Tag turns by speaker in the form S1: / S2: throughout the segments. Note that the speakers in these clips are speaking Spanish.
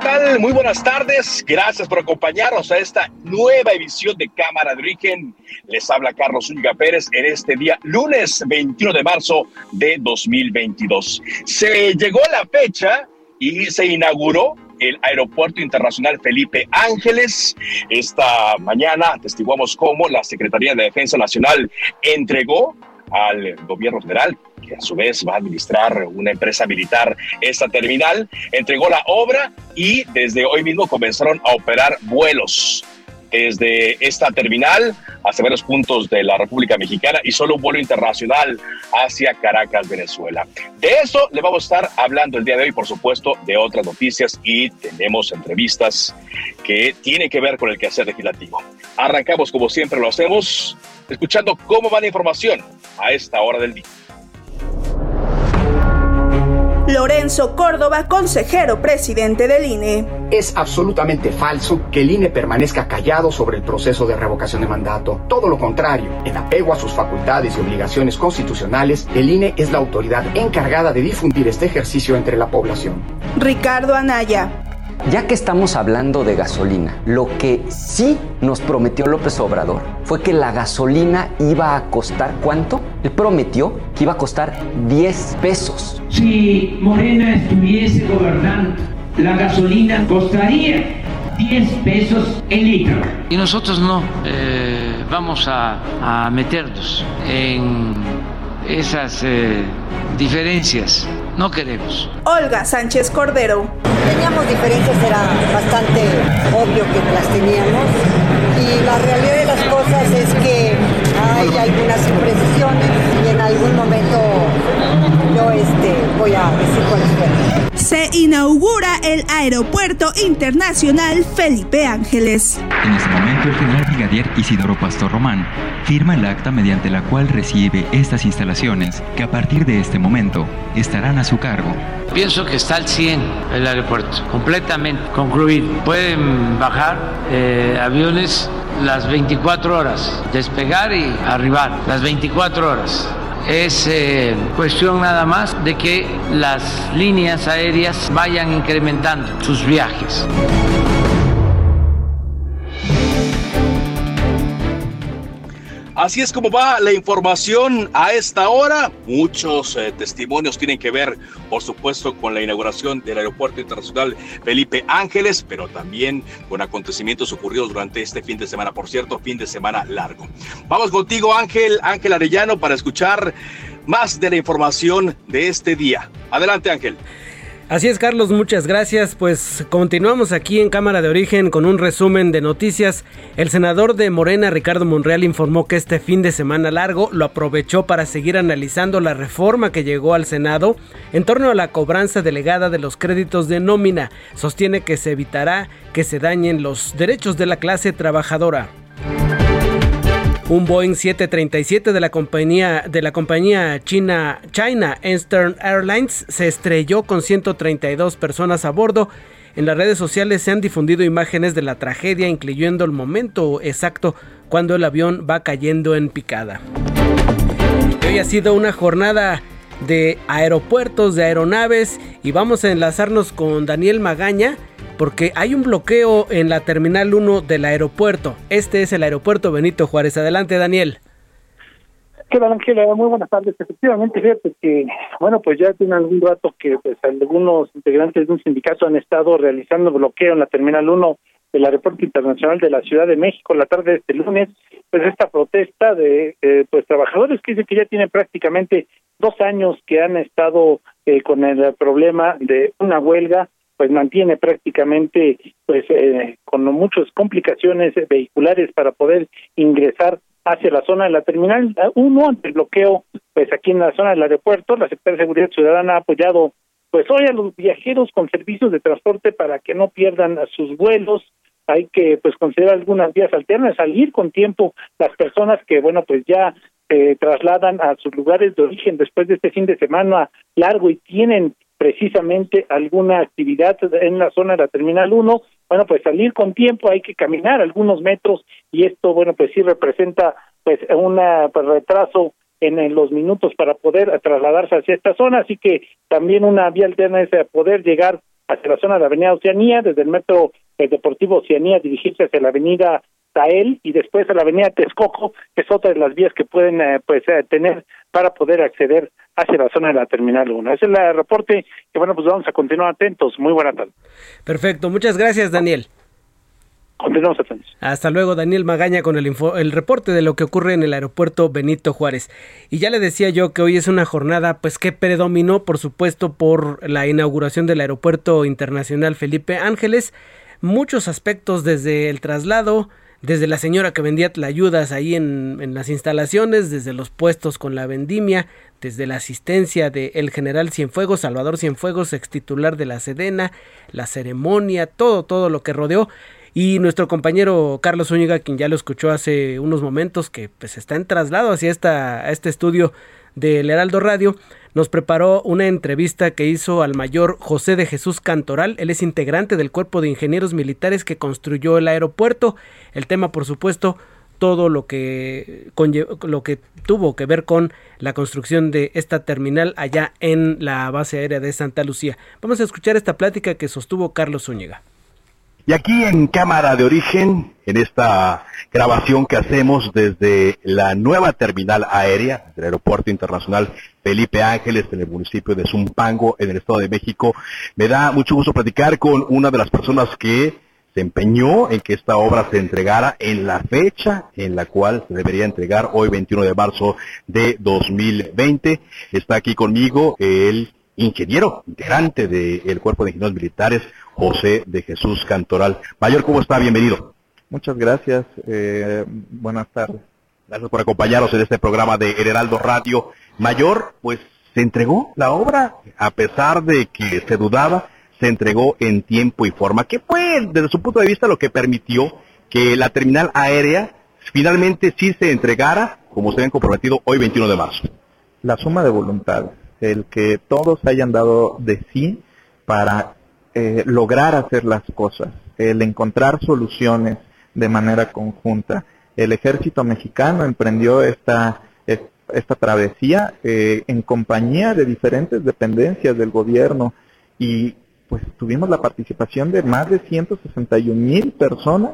S1: Tal? Muy buenas tardes. Gracias por acompañarnos a esta nueva edición de Cámara de Origen. Les habla Carlos Zúñiga Pérez en este día, lunes 21 de marzo de 2022. Se llegó la fecha y se inauguró el Aeropuerto Internacional Felipe Ángeles. Esta mañana atestiguamos cómo la Secretaría de Defensa Nacional entregó al gobierno federal, que a su vez va a administrar una empresa militar esta terminal, entregó la obra y desde hoy mismo comenzaron a operar vuelos desde esta terminal hacia varios puntos de la República Mexicana y solo un vuelo internacional hacia Caracas, Venezuela. De eso le vamos a estar hablando el día de hoy, por supuesto, de otras noticias y tenemos entrevistas que tienen que ver con el quehacer legislativo. Arrancamos como siempre lo hacemos, escuchando cómo va la información a esta hora del día.
S2: Lorenzo Córdoba, consejero presidente del INE.
S3: Es absolutamente falso que el INE permanezca callado sobre el proceso de revocación de mandato. Todo lo contrario, en apego a sus facultades y obligaciones constitucionales, el INE es la autoridad encargada de difundir este ejercicio entre la población.
S2: Ricardo Anaya.
S4: Ya que estamos hablando de gasolina, lo que sí nos prometió López Obrador fue que la gasolina iba a costar ¿cuánto? Él prometió que iba a costar 10 pesos.
S5: Si Morena estuviese gobernando, la gasolina costaría 10 pesos el litro.
S6: Y nosotros no eh, vamos a, a, meternos en esas eh, diferencias. No queremos.
S2: Olga Sánchez Cordero.
S7: Teníamos diferencias, era bastante obvio que las teníamos. Y la realidad de las cosas es que hay algunas imprecisiones algún momento yo este, voy a decir cuáles fueron.
S2: Se inaugura el Aeropuerto Internacional Felipe Ángeles.
S8: En este momento, el general brigadier Isidoro Pastor Román firma el acta mediante la cual recibe estas instalaciones que a partir de este momento estarán a su cargo.
S6: Pienso que está al 100 el aeropuerto, completamente concluido. Pueden bajar eh, aviones las 24 horas, despegar y arribar las 24 horas. Es eh, cuestión nada más de que las líneas aéreas vayan incrementando sus viajes.
S1: Así es como va la información a esta hora. Muchos eh, testimonios tienen que ver, por supuesto, con la inauguración del Aeropuerto Internacional Felipe Ángeles, pero también con acontecimientos ocurridos durante este fin de semana. Por cierto, fin de semana largo. Vamos contigo, Ángel, Ángel Arellano, para escuchar más de la información de este día. Adelante, Ángel.
S9: Así es, Carlos, muchas gracias. Pues continuamos aquí en Cámara de Origen con un resumen de noticias. El senador de Morena, Ricardo Monreal, informó que este fin de semana largo lo aprovechó para seguir analizando la reforma que llegó al Senado en torno a la cobranza delegada de los créditos de nómina. Sostiene que se evitará que se dañen los derechos de la clase trabajadora. Un Boeing 737 de la compañía, de la compañía china China Eastern Airlines se estrelló con 132 personas a bordo. En las redes sociales se han difundido imágenes de la tragedia, incluyendo el momento exacto cuando el avión va cayendo en picada. Hoy ha sido una jornada de aeropuertos, de aeronaves y vamos a enlazarnos con Daniel Magaña porque hay un bloqueo en la Terminal 1 del aeropuerto. Este es el aeropuerto Benito Juárez. Adelante, Daniel.
S10: ¿Qué tal, Ángela? Muy buenas tardes. Efectivamente, fíjate que, bueno, pues ya tiene algún rato que pues algunos integrantes de un sindicato han estado realizando bloqueo en la Terminal 1 del Aeropuerto Internacional de la Ciudad de México la tarde de este lunes, pues esta protesta de eh, pues trabajadores que dicen que ya tienen prácticamente dos años que han estado eh, con el problema de una huelga, pues mantiene prácticamente pues eh, con muchas complicaciones vehiculares para poder ingresar hacia la zona de la terminal. Uno ante el bloqueo pues aquí en la zona del aeropuerto la Secretaría de Seguridad Ciudadana ha apoyado pues hoy a los viajeros con servicios de transporte para que no pierdan sus vuelos. Hay que pues considerar algunas vías alternas salir con tiempo las personas que bueno pues ya se trasladan a sus lugares de origen después de este fin de semana largo y tienen precisamente alguna actividad en la zona de la Terminal 1, bueno, pues salir con tiempo, hay que caminar algunos metros y esto, bueno, pues sí representa pues un pues, retraso en, los minutos para poder trasladarse hacia esta zona, así que también una vía alterna es poder llegar hacia la zona de la Avenida Oceanía, desde el metro Deportivo Oceanía, dirigirse hacia la Avenida Tael y después a la Avenida Texcoco, que es otra de las vías que pueden eh, pues eh, tener para poder acceder hacia la zona de la Terminal 1. Ese es el reporte que bueno, pues vamos a continuar atentos. Muy buena tarde.
S9: Perfecto, muchas gracias Daniel.
S10: Continuamos atentos.
S9: Hasta luego, Daniel Magaña, con el, el reporte de lo que ocurre en el aeropuerto Benito Juárez. Y ya le decía yo que hoy es una jornada, pues que predominó, por supuesto, por la inauguración del aeropuerto internacional Felipe Ángeles. Muchos aspectos desde el traslado, desde la señora que vendía ayudas ahí en, en, las instalaciones, desde los puestos con la vendimia, desde la asistencia del el general Cienfuegos, Salvador Cienfuegos, ex titular de la Sedena, la ceremonia, todo, todo lo que rodeó. Y nuestro compañero Carlos Zúñiga, quien ya lo escuchó hace unos momentos, que pues está en traslado hacia esta, este estudio del Heraldo Radio, nos preparó una entrevista que hizo al mayor José de Jesús Cantoral. Él es integrante del cuerpo de ingenieros militares que construyó el aeropuerto. El tema, por supuesto, todo lo que, lo que tuvo que ver con la construcción de esta terminal allá en la base aérea de Santa Lucía. Vamos a escuchar esta plática que sostuvo Carlos Zúñiga.
S11: Y aquí en Cámara de Origen, en esta grabación que hacemos desde la nueva terminal aérea del Aeropuerto Internacional Felipe Ángeles en el municipio de Zumpango, en el Estado de México, me da mucho gusto platicar con una de las personas que se empeñó en que esta obra se entregara en la fecha en la cual se debería entregar hoy 21 de marzo de 2020. Está aquí conmigo el ingeniero, integrante del Cuerpo de Ingenieros Militares, José de Jesús Cantoral. Mayor, ¿cómo está? Bienvenido.
S12: Muchas gracias. Eh, buenas tardes.
S11: Gracias por acompañarnos en este programa de Heraldo Radio. Mayor, pues se entregó la obra, a pesar de que se dudaba, se entregó en tiempo y forma. ¿Qué fue, desde su punto de vista, lo que permitió que la terminal aérea finalmente sí se entregara, como se habían comprometido hoy 21 de marzo?
S12: La suma de voluntades, el que todos hayan dado de sí para eh, lograr hacer las cosas, el encontrar soluciones de manera conjunta. El ejército mexicano emprendió esta, esta travesía eh, en compañía de diferentes dependencias del gobierno y pues tuvimos la participación de más de 161 mil personas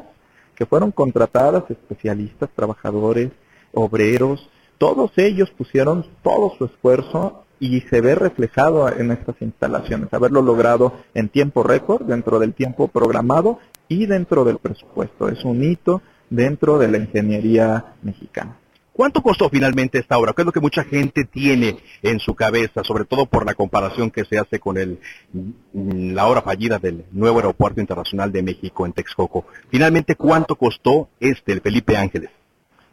S12: que fueron contratadas, especialistas, trabajadores, obreros, todos ellos pusieron todo su esfuerzo y se ve reflejado en estas instalaciones, haberlo logrado en tiempo récord, dentro del tiempo programado y dentro del presupuesto. Es un hito dentro de la ingeniería mexicana.
S11: ¿Cuánto costó finalmente esta obra? ¿Qué es lo que mucha gente tiene en su cabeza, sobre todo por la comparación que se hace con el, la obra fallida del nuevo aeropuerto internacional de México en Texcoco? Finalmente, ¿cuánto costó este, el Felipe Ángeles?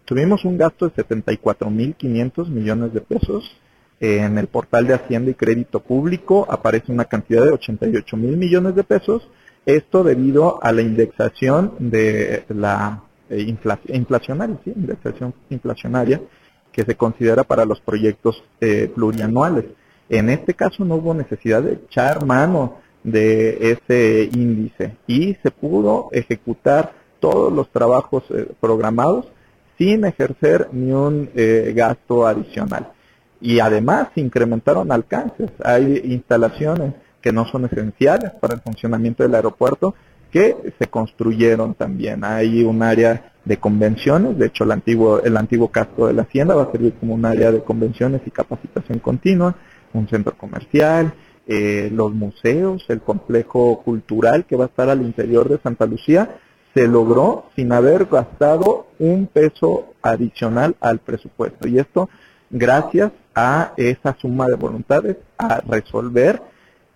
S12: Tuvimos un gasto de 74.500 millones de pesos en el portal de Hacienda y Crédito Público aparece una cantidad de 88 mil millones de pesos. Esto debido a la indexación de la eh, inflacionaria, ¿sí? indexación inflacionaria que se considera para los proyectos eh, plurianuales. En este caso no hubo necesidad de echar mano de ese índice y se pudo ejecutar todos los trabajos eh, programados sin ejercer ni un gasto adicional y además incrementaron alcances. Hay instalaciones que no son esenciales para el funcionamiento del aeropuerto que se construyeron también. Hay un área de convenciones, de hecho el antiguo, el antiguo casco de la hacienda va a servir como un área de convenciones y capacitación continua, un centro comercial, eh, los museos, el complejo cultural que va a estar al interior de Santa Lucía, se logró sin haber gastado un peso adicional al presupuesto. Y esto gracias a esa suma de voluntades, a resolver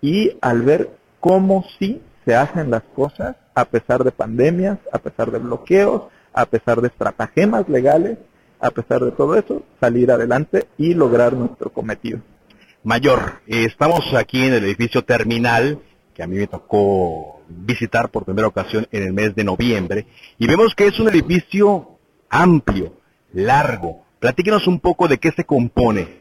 S12: y al ver cómo sí se hacen las cosas a pesar de pandemias, a pesar de bloqueos, a pesar de estratagemas legales, a pesar de todo eso, salir adelante y lograr nuestro cometido.
S11: Mayor, eh, estamos aquí en el edificio terminal que a mí me tocó visitar por primera ocasión en el mes de noviembre y vemos que es un edificio amplio, largo. Platíquenos un poco de qué se compone.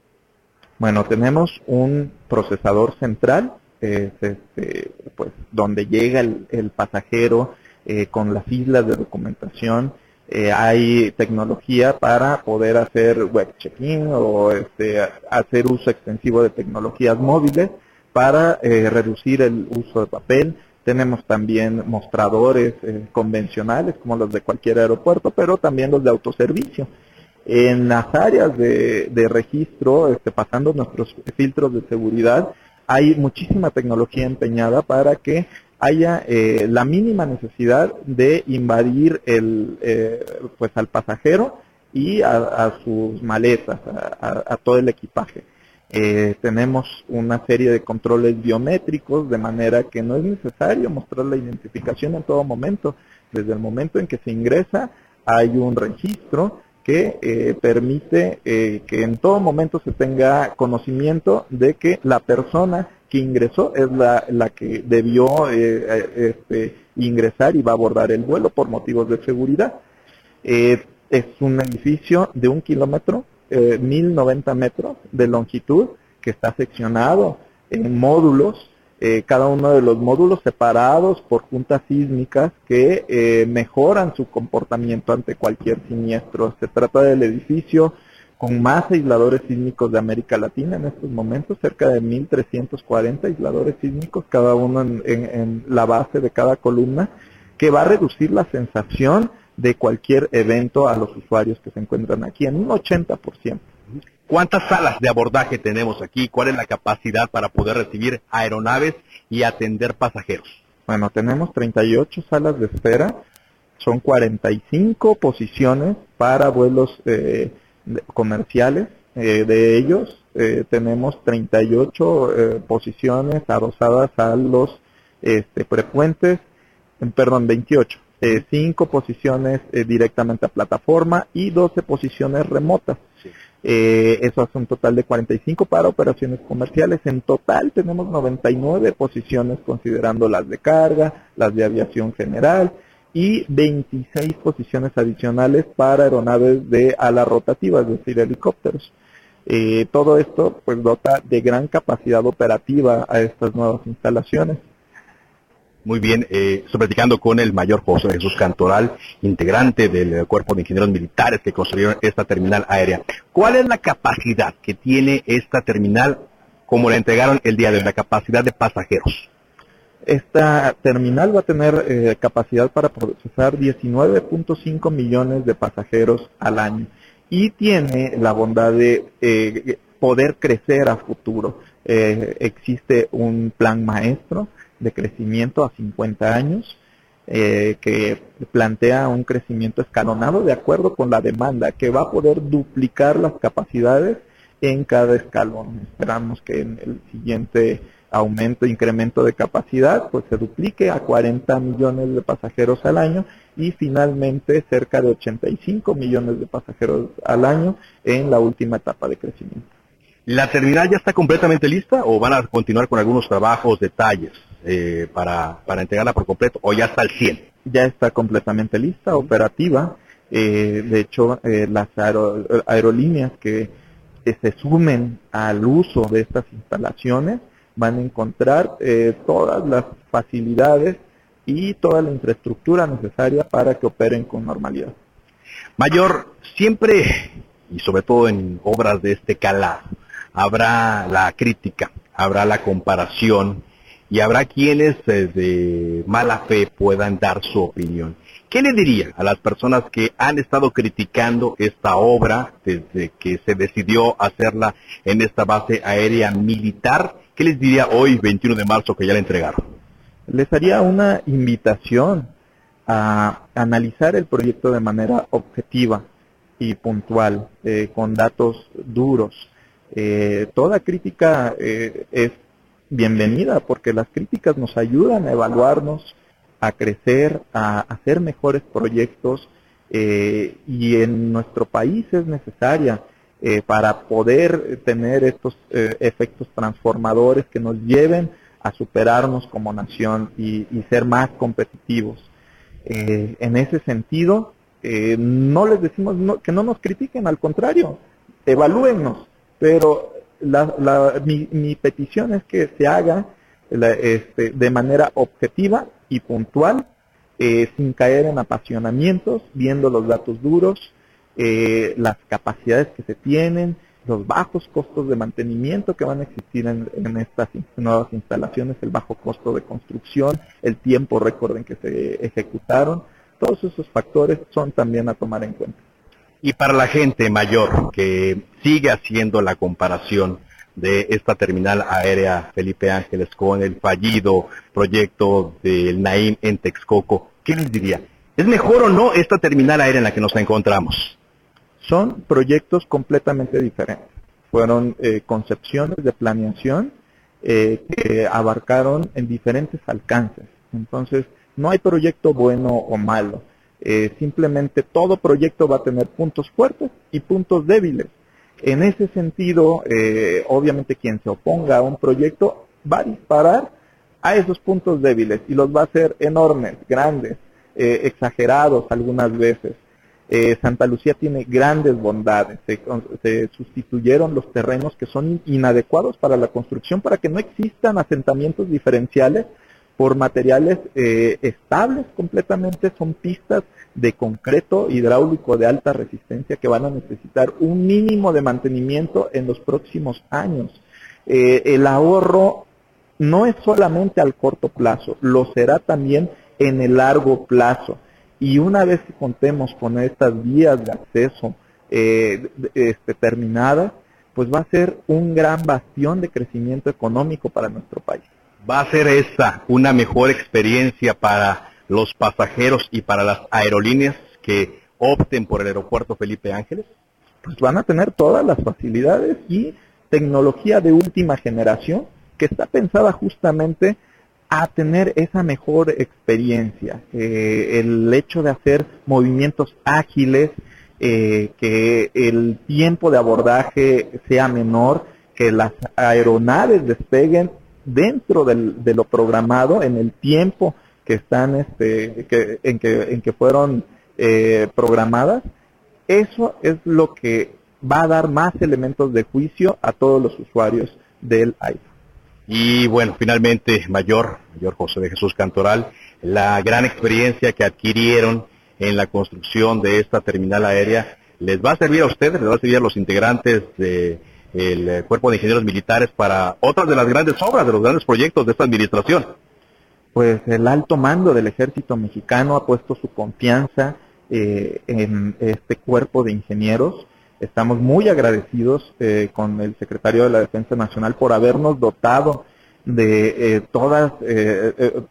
S12: Bueno, tenemos un procesador central, es este, pues, donde llega el, pasajero eh, con las islas de documentación. Eh, hay tecnología para poder hacer web check-in o este, hacer uso extensivo de tecnologías móviles para eh, reducir el uso de papel. Tenemos también mostradores convencionales como los de cualquier aeropuerto, pero también los de autoservicio. En las áreas de, registro, este, pasando nuestros filtros de seguridad, hay muchísima tecnología empeñada para que haya eh, la mínima necesidad de invadir eh, pues al pasajero y a, sus maletas, a, todo el equipaje. Eh, tenemos una serie de controles biométricos de manera que no es necesario mostrar la identificación en todo momento. Desde el momento en que se ingresa hay un registro que eh, permite eh, que en todo momento se tenga conocimiento de que la persona que ingresó es la, la que debió eh, este, ingresar y va a abordar el vuelo por motivos de seguridad. es un edificio de un kilómetro, 1090 metros de longitud, que está seccionado en módulos eh, cada uno de los módulos separados por juntas sísmicas que eh, mejoran su comportamiento ante cualquier siniestro. Se trata del edificio con más aisladores sísmicos de América Latina en estos momentos, cerca de 1.340 aisladores sísmicos, cada uno en, en la base de cada columna, que va a reducir la sensación de cualquier evento a los usuarios que se encuentran aquí en un 80%.
S11: ¿Cuántas salas de abordaje tenemos aquí? ¿Cuál es la capacidad para poder recibir aeronaves y atender pasajeros?
S12: Bueno, tenemos 38 salas de espera, son 45 posiciones para vuelos eh, comerciales. Eh, de ellos eh, tenemos 38 posiciones adosadas a los este, prepuentes, perdón, 28. 5 posiciones directamente a plataforma y 12 posiciones remotas. Eh, eso hace un total de 45 para operaciones comerciales. En total tenemos 99 posiciones considerando las de carga, las de aviación general y 26 posiciones adicionales para aeronaves de ala rotativa, es decir, helicópteros. Eh, todo esto pues dota de gran capacidad operativa a estas nuevas instalaciones.
S11: Muy bien, eh, estoy platicando con el mayor José Jesús Cantoral, integrante del Cuerpo de Ingenieros Militares que construyeron esta terminal aérea. ¿Cuál es la capacidad que tiene esta terminal como la entregaron el día de hoy, la capacidad de pasajeros?
S12: Esta terminal va a tener eh, capacidad para procesar 19.5 millones de pasajeros al año y tiene la bondad de eh, poder crecer a futuro. Eh, existe un plan maestro de crecimiento a 50 años, eh, que plantea un crecimiento escalonado de acuerdo con la demanda, que va a poder duplicar las capacidades en cada escalón. Esperamos que en el siguiente aumento, incremento de capacidad, pues se duplique a 40 millones de pasajeros al año y finalmente cerca de 85 millones de pasajeros al año en la última etapa de crecimiento.
S11: ¿La terminal ya está completamente lista o van a continuar con algunos trabajos, detalles? Eh, para, para entregarla por completo o ya está al 100?
S12: Ya está completamente lista, operativa. Eh, de hecho, eh, las aerolíneas que, se sumen al uso de estas instalaciones van a encontrar todas las facilidades y toda la infraestructura necesaria para que operen con normalidad.
S11: Mayor, siempre, y sobre todo en obras de este calado, habrá la crítica, habrá la comparación y habrá quienes eh, de mala fe puedan dar su opinión. ¿Qué le diría a las personas que han estado criticando esta obra desde que se decidió hacerla en esta base aérea militar? ¿Qué les diría hoy, 21 de marzo, que ya la entregaron?
S12: Les haría una invitación a analizar el proyecto de manera objetiva y puntual, eh, con datos duros. Eh, toda crítica eh, es bienvenida porque las críticas nos ayudan a evaluarnos, a crecer, a hacer mejores proyectos y en nuestro país es necesaria para poder tener estos efectos transformadores que nos lleven a superarnos como nación y ser más competitivos. Eh, en ese sentido, eh, no les decimos que no nos critiquen, al contrario, evalúennos, pero mi, petición es que se haga este, de manera objetiva y puntual, eh, sin caer en apasionamientos, viendo los datos duros, las capacidades que se tienen, los bajos costos de mantenimiento que van a existir en, estas nuevas instalaciones, el bajo costo de construcción, el tiempo récord en que se ejecutaron, todos esos factores son también a tomar en cuenta.
S11: Y para la gente mayor que sigue haciendo la comparación de esta terminal aérea Felipe Ángeles con el fallido proyecto del Naim en Texcoco, ¿qué les diría? ¿Es mejor o no esta terminal aérea en la que nos encontramos?
S12: Son proyectos completamente diferentes. Fueron eh, concepciones de planeación eh, que abarcaron en diferentes alcances. Entonces, no hay proyecto bueno o malo. Eh, simplemente todo proyecto va a tener puntos fuertes y puntos débiles. En ese sentido, obviamente quien se oponga a un proyecto va a disparar a esos puntos débiles y los va a hacer enormes, grandes, exagerados algunas veces. Eh, Santa Lucía tiene grandes bondades. Se, sustituyeron los terrenos que son inadecuados para la construcción para que no existan asentamientos diferenciales por materiales eh, estables completamente. Son pistas de concreto hidráulico de alta resistencia que van a necesitar un mínimo de mantenimiento en los próximos años. Eh, el ahorro no es solamente al corto plazo, lo será también en el largo plazo y una vez que contemos con estas vías de acceso eh, este, terminadas, pues va a ser un gran bastión de crecimiento económico para nuestro país.
S11: ¿Va a ser esta una mejor experiencia para los pasajeros y para las aerolíneas que opten por el aeropuerto Felipe Ángeles?
S12: Pues van a tener todas las facilidades y tecnología de última generación que está pensada justamente a tener esa mejor experiencia. Eh, el hecho de hacer movimientos ágiles, eh, que el tiempo de abordaje sea menor, que las aeronaves despeguen dentro de lo programado en el tiempo que están este, que, en, que, en que fueron eh, programadas, eso es lo que va a dar más elementos de juicio a todos los usuarios del iPhone.
S11: Y bueno, finalmente, Mayor, Mayor José de Jesús Cantoral, la gran experiencia que adquirieron en la construcción de esta terminal aérea, ¿les va a servir a ustedes, les va a servir a los integrantes del eh, Cuerpo de Ingenieros Militares para otras de las grandes obras, de los grandes proyectos de esta administración?
S12: Pues el alto mando del ejército mexicano ha puesto su confianza eh, en este cuerpo de ingenieros Estamos muy agradecidos eh, con el secretario de la Defensa Nacional por habernos dotado de todas,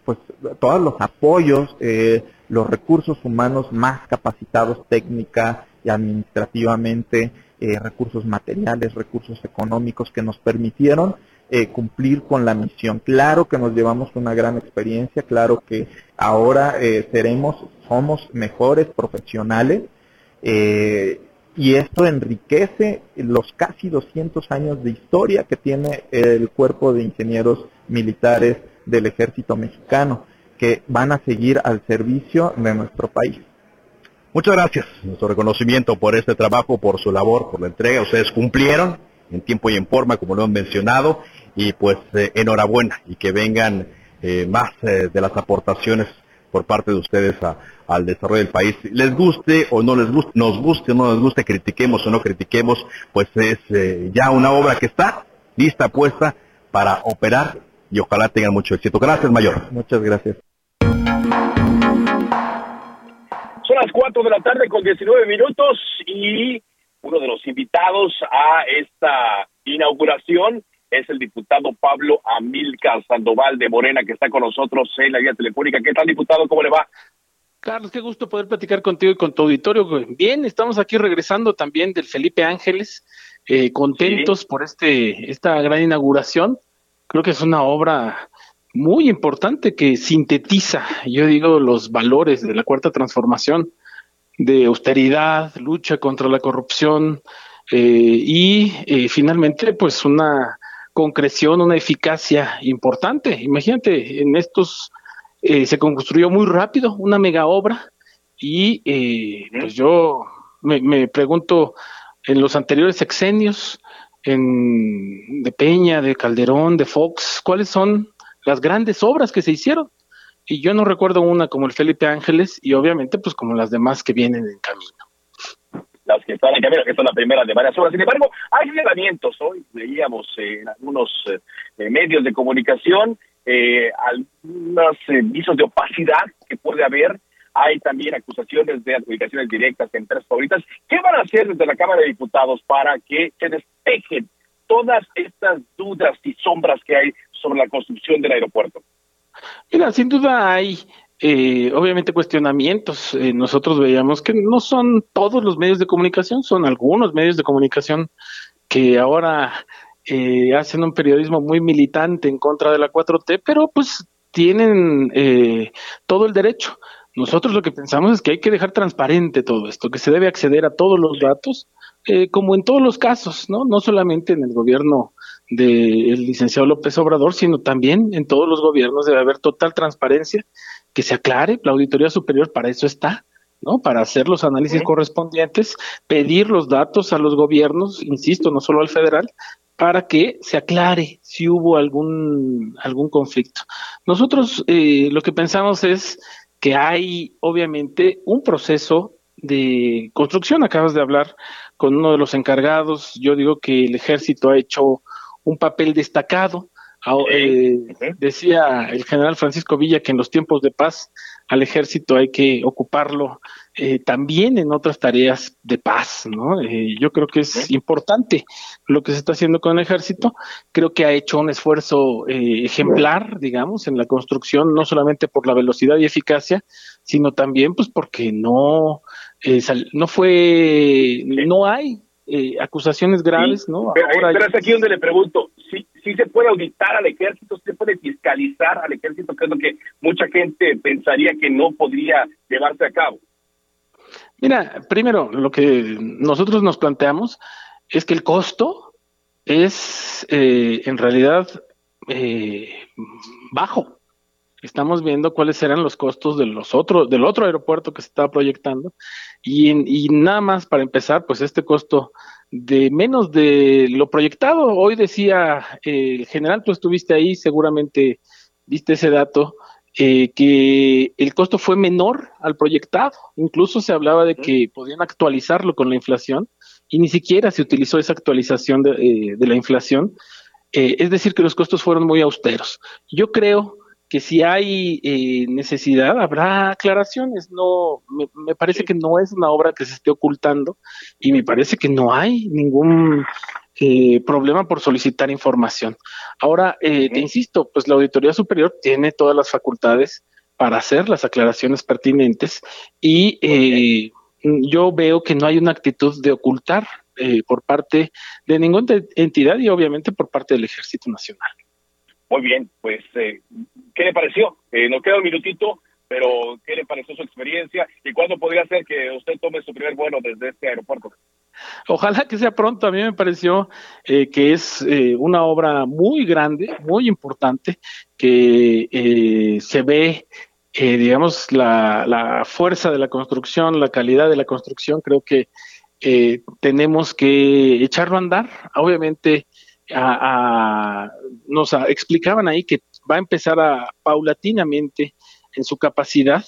S12: pues, todos los apoyos, los recursos humanos más capacitados técnica y administrativamente, recursos materiales, recursos económicos que nos permitieron cumplir con la misión. Claro que nos llevamos una gran experiencia, claro que ahora seremos, somos mejores profesionales. Eh, y esto enriquece los casi 200 años de historia que tiene el cuerpo de ingenieros militares del ejército mexicano, que van a seguir al servicio de nuestro país.
S11: Muchas gracias, nuestro reconocimiento por este trabajo, por su labor, por la entrega. Ustedes cumplieron en tiempo y en forma, como lo han mencionado, y pues eh, enhorabuena y que vengan eh, más eh, de las aportaciones por parte de ustedes al desarrollo del país. Les guste o no les guste, nos guste o no nos guste, critiquemos o no critiquemos, pues es ya una obra que está lista, puesta para operar y ojalá tengan mucho éxito. Gracias, Mayor.
S12: Muchas gracias.
S1: Son las 4 de la tarde con 19 minutos y uno de los invitados a esta inauguración es el diputado Pablo Amilcar Sandoval de Morena, que está con nosotros en la vía telefónica. ¿Qué tal, diputado? ¿Cómo le va?
S13: Carlos, qué gusto poder platicar contigo y con tu auditorio. Bien, estamos aquí regresando también del Felipe Ángeles, eh, contentos por este esta gran inauguración. Creo que es una obra muy importante que sintetiza, yo digo, los valores de la cuarta transformación de austeridad, lucha contra la corrupción eh, y eh, finalmente pues una concreción, una eficacia importante. Imagínate, en estos eh, se construyó muy rápido una mega obra y pues yo me, me, pregunto en los anteriores sexenios en, de Peña, de Calderón, de Fox, ¿cuáles son las grandes obras que se hicieron? y yo no recuerdo una como el Felipe Ángeles y obviamente pues como las demás que vienen en camino.
S1: Las que están en camino, que son la primera de varias obras. Sin embargo, hay señalamientos. Hoy leíamos en algunos eh, medios de comunicación eh, algunos eh, visos de opacidad que puede haber. Hay también acusaciones de adjudicaciones directas en tres favoritas. ¿Qué van a hacer desde la Cámara de Diputados para que se despejen todas estas dudas y sombras que hay sobre la construcción del aeropuerto?
S13: Mira, sin duda hay eh, obviamente cuestionamientos. Eh, nosotros veíamos que no son todos los medios de comunicación, son algunos medios de comunicación que ahora eh, hacen un periodismo muy militante en contra de la 4T, pero pues tienen todo el derecho. Nosotros lo que pensamos es que hay que dejar transparente todo esto, que se debe acceder a todos los datos, como en todos los casos, ¿no? No solamente en el gobierno del licenciado López Obrador, sino también en todos los gobiernos debe haber total transparencia, que se aclare, la Auditoría Superior para eso está, ¿no? Para hacer los análisis correspondientes, pedir los datos a los gobiernos, insisto, no solo al federal, para que se aclare si hubo algún, algún conflicto. Nosotros eh, lo que pensamos es que hay obviamente un proceso de construcción, acabas de hablar con uno de los encargados, yo digo que el ejército ha hecho un papel destacado. Eh, decía el general Francisco Villa que en los tiempos de paz al ejército hay que ocuparlo eh, también en otras tareas de paz, ¿no? Eh, yo creo que es importante lo que se está haciendo con el ejército. Creo que ha hecho un esfuerzo ejemplar, digamos, en la construcción, no solamente por la velocidad y eficacia, sino también, pues, porque no, no fue, no hay eh, acusaciones graves, ¿no?
S1: Pero, es aquí donde le pregunto, ¿sí, ¿sí se puede auditar al ejército, se puede fiscalizar al ejército, que es lo que mucha gente pensaría que no podría llevarse a cabo?
S13: Mira, primero, lo que nosotros nos planteamos es que el costo es eh, en realidad eh, bajo estamos viendo cuáles eran los costos de los otros, del otro aeropuerto que se estaba proyectando y, y nada más para empezar, pues este costo de menos de lo proyectado. Hoy decía eh, el general, tú estuviste ahí, seguramente viste ese dato, eh, que el costo fue menor al proyectado. Incluso se hablaba de que podían actualizarlo con la inflación y ni siquiera se utilizó esa actualización de, eh, de la inflación. es decir, que los costos fueron muy austeros. Yo creo que si hay eh, necesidad habrá aclaraciones. No, me, parece que no es una obra que se esté ocultando y me parece que no hay ningún eh, problema por solicitar información. Ahora, eh, te insisto, pues la Auditoría Superior tiene todas las facultades para hacer las aclaraciones pertinentes y yo veo que no hay una actitud de ocultar por parte de ninguna entidad y obviamente por parte del Ejército Nacional.
S1: Muy bien, pues, eh, ¿qué le pareció? Eh, nos queda un minutito, pero ¿qué le pareció su experiencia? ¿Y cuándo podría ser que usted tome su primer vuelo desde este aeropuerto?
S13: Ojalá que sea pronto. A mí me pareció eh, que es eh, una obra muy grande, muy importante, que eh, se ve, eh, digamos, la, la fuerza de la construcción, la calidad de la construcción. Creo que eh, tenemos que echarlo a andar. Obviamente, a, nos explicaban ahí que va a empezar a paulatinamente en su capacidad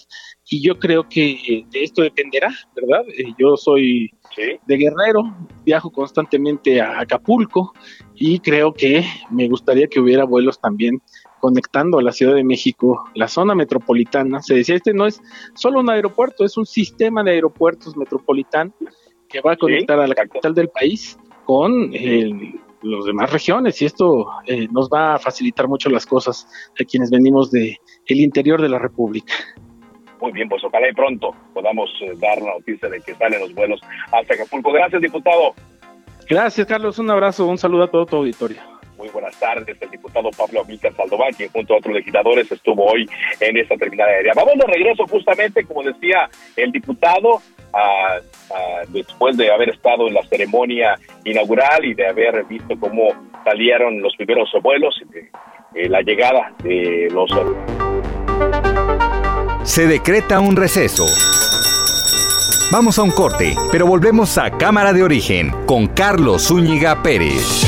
S13: y yo creo que de esto dependerá, ¿verdad? Eh, yo soy de Guerrero, viajo constantemente a Acapulco y creo que me gustaría que hubiera vuelos también conectando a la Ciudad de México, la zona metropolitana. Se decía, este no es solo un aeropuerto, es un sistema de aeropuertos metropolitano que va a conectar a la capital del país con el las demás regiones y esto eh, nos va a facilitar mucho las cosas a quienes venimos de el interior de la República.
S1: Muy bien, pues ojalá y pronto podamos eh, dar la noticia de que salen los vuelos hasta Acapulco. Gracias, diputado.
S13: Gracias, Carlos. Un abrazo, un saludo a todo tu auditorio.
S1: Muy buenas tardes, el diputado Pablo Amílcar Saldoval, quien junto a otros legisladores estuvo hoy en esta terminal aérea. Vamos de regreso justamente, como decía el diputado, después de haber estado en la ceremonia inaugural y de haber visto cómo salieron los primeros vuelos, eh, la llegada de los...
S14: Se decreta un receso. Vamos a un corte, pero volvemos a Cámara de Origen con Carlos Zúñiga Pérez.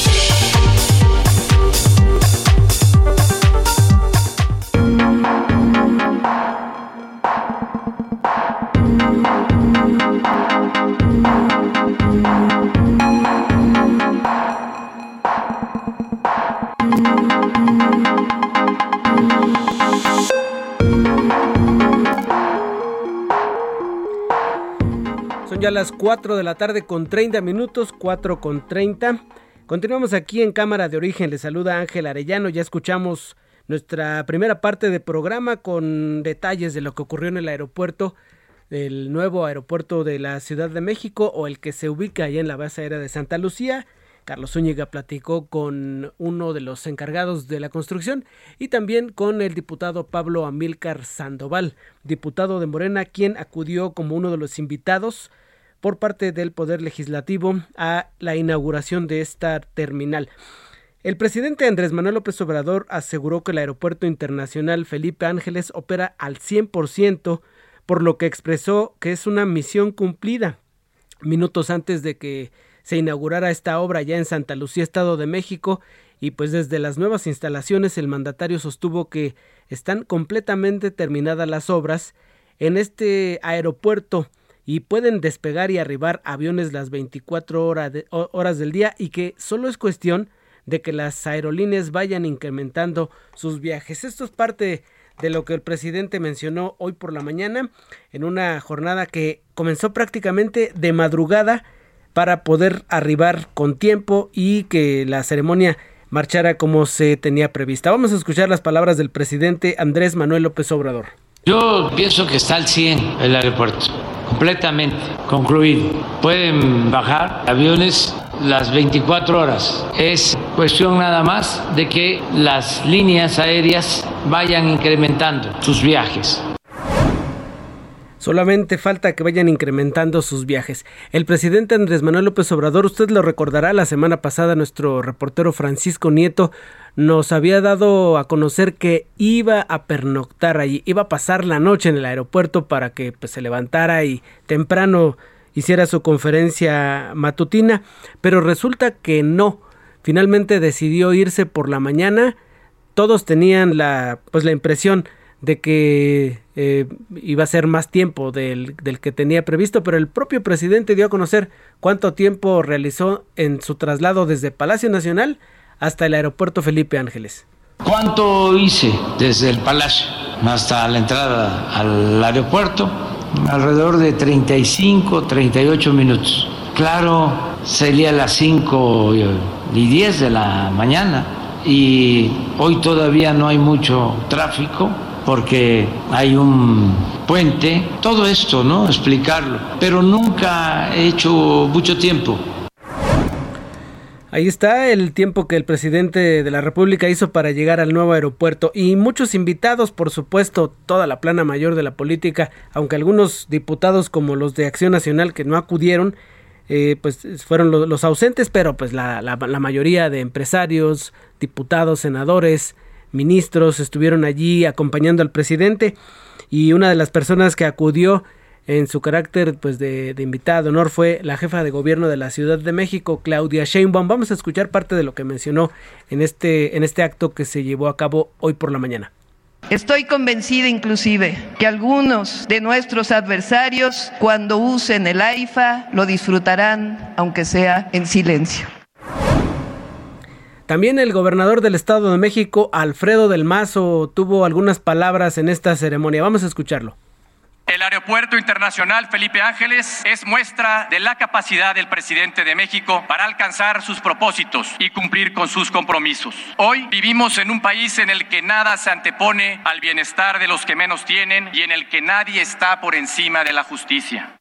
S9: Ya las 4 de la tarde con 30 minutos, 4 con 30. Continuamos aquí en Cámara de Origen. Le saluda Ángel Arellano. Ya escuchamos nuestra primera parte de programa con detalles de lo que ocurrió en el aeropuerto, el nuevo aeropuerto de la Ciudad de México o el que se ubica allá en la base aérea de Santa Lucía. Carlos Zúñiga platicó con uno de los encargados de la construcción y también con el diputado Pablo Amílcar Sandoval, diputado de Morena, quien acudió como uno de los invitados por parte del Poder Legislativo a la inauguración de esta terminal. El presidente Andrés Manuel López Obrador aseguró que el Aeropuerto Internacional Felipe Ángeles opera al 100%, por lo que expresó que es una misión cumplida. Minutos antes de que se inaugurara esta obra ya en Santa Lucía, Estado de México, y pues desde las nuevas instalaciones el mandatario sostuvo que están completamente terminadas las obras en este aeropuerto y pueden despegar y arribar aviones las 24 horas, del día y que solo es cuestión de que las aerolíneas vayan incrementando sus viajes. Esto es parte de lo que el presidente mencionó hoy por la mañana en una jornada que comenzó prácticamente de madrugada para poder arribar con tiempo y que la ceremonia marchara como se tenía prevista. Vamos a escuchar las palabras del presidente Andrés Manuel López Obrador.
S6: Yo pienso que está al 100 el aeropuerto, completamente concluido. Pueden bajar aviones las 24 horas. Es cuestión nada más de que las líneas aéreas vayan incrementando sus viajes.
S9: Solamente falta que vayan incrementando sus viajes. El presidente Andrés Manuel López Obrador, usted lo recordará, la semana pasada nuestro reportero Francisco Nieto nos había dado a conocer que iba a pernoctar allí, iba a pasar la noche en el aeropuerto para que pues, se levantara y temprano hiciera su conferencia matutina, pero resulta que no. Finalmente decidió irse por la mañana. Todos tenían la pues la impresión de que eh, iba a ser más tiempo del, del, que tenía previsto, pero el propio presidente dio a conocer cuánto tiempo realizó en su traslado desde Palacio Nacional hasta el aeropuerto Felipe Ángeles.
S6: ¿Cuánto hice desde el Palacio hasta la entrada al aeropuerto? Alrededor de 35, 38 minutos. Claro, salía a las 5 y 10 de la mañana y hoy todavía no hay mucho tráfico porque hay un puente, todo esto, ¿no? Explicarlo, pero nunca he hecho mucho tiempo.
S9: Ahí está el tiempo que el presidente de la República hizo para llegar al nuevo aeropuerto y muchos invitados, por supuesto, toda la plana mayor de la política, aunque algunos diputados como los de Acción Nacional que no acudieron, eh, pues fueron los, ausentes, pero pues la, mayoría de empresarios, diputados, senadores, ministros estuvieron allí acompañando al presidente y una de las personas que acudió en su carácter pues de, invitada de honor fue la jefa de gobierno de la Ciudad de México, Claudia Sheinbaum. Vamos a escuchar parte de lo que mencionó en este, en este acto que se llevó a cabo hoy por la mañana.
S15: Estoy convencida inclusive que algunos de nuestros adversarios cuando usen el AIFA lo disfrutarán aunque sea en silencio.
S9: También el gobernador del Estado de México, Alfredo del Mazo, tuvo algunas palabras en esta ceremonia. Vamos a escucharlo.
S16: El Aeropuerto Internacional Felipe Ángeles es muestra de la capacidad del presidente de México para alcanzar sus propósitos y cumplir con sus compromisos. Hoy vivimos en un país en el que nada se antepone al bienestar de los que menos tienen y en el que nadie está por encima de la justicia.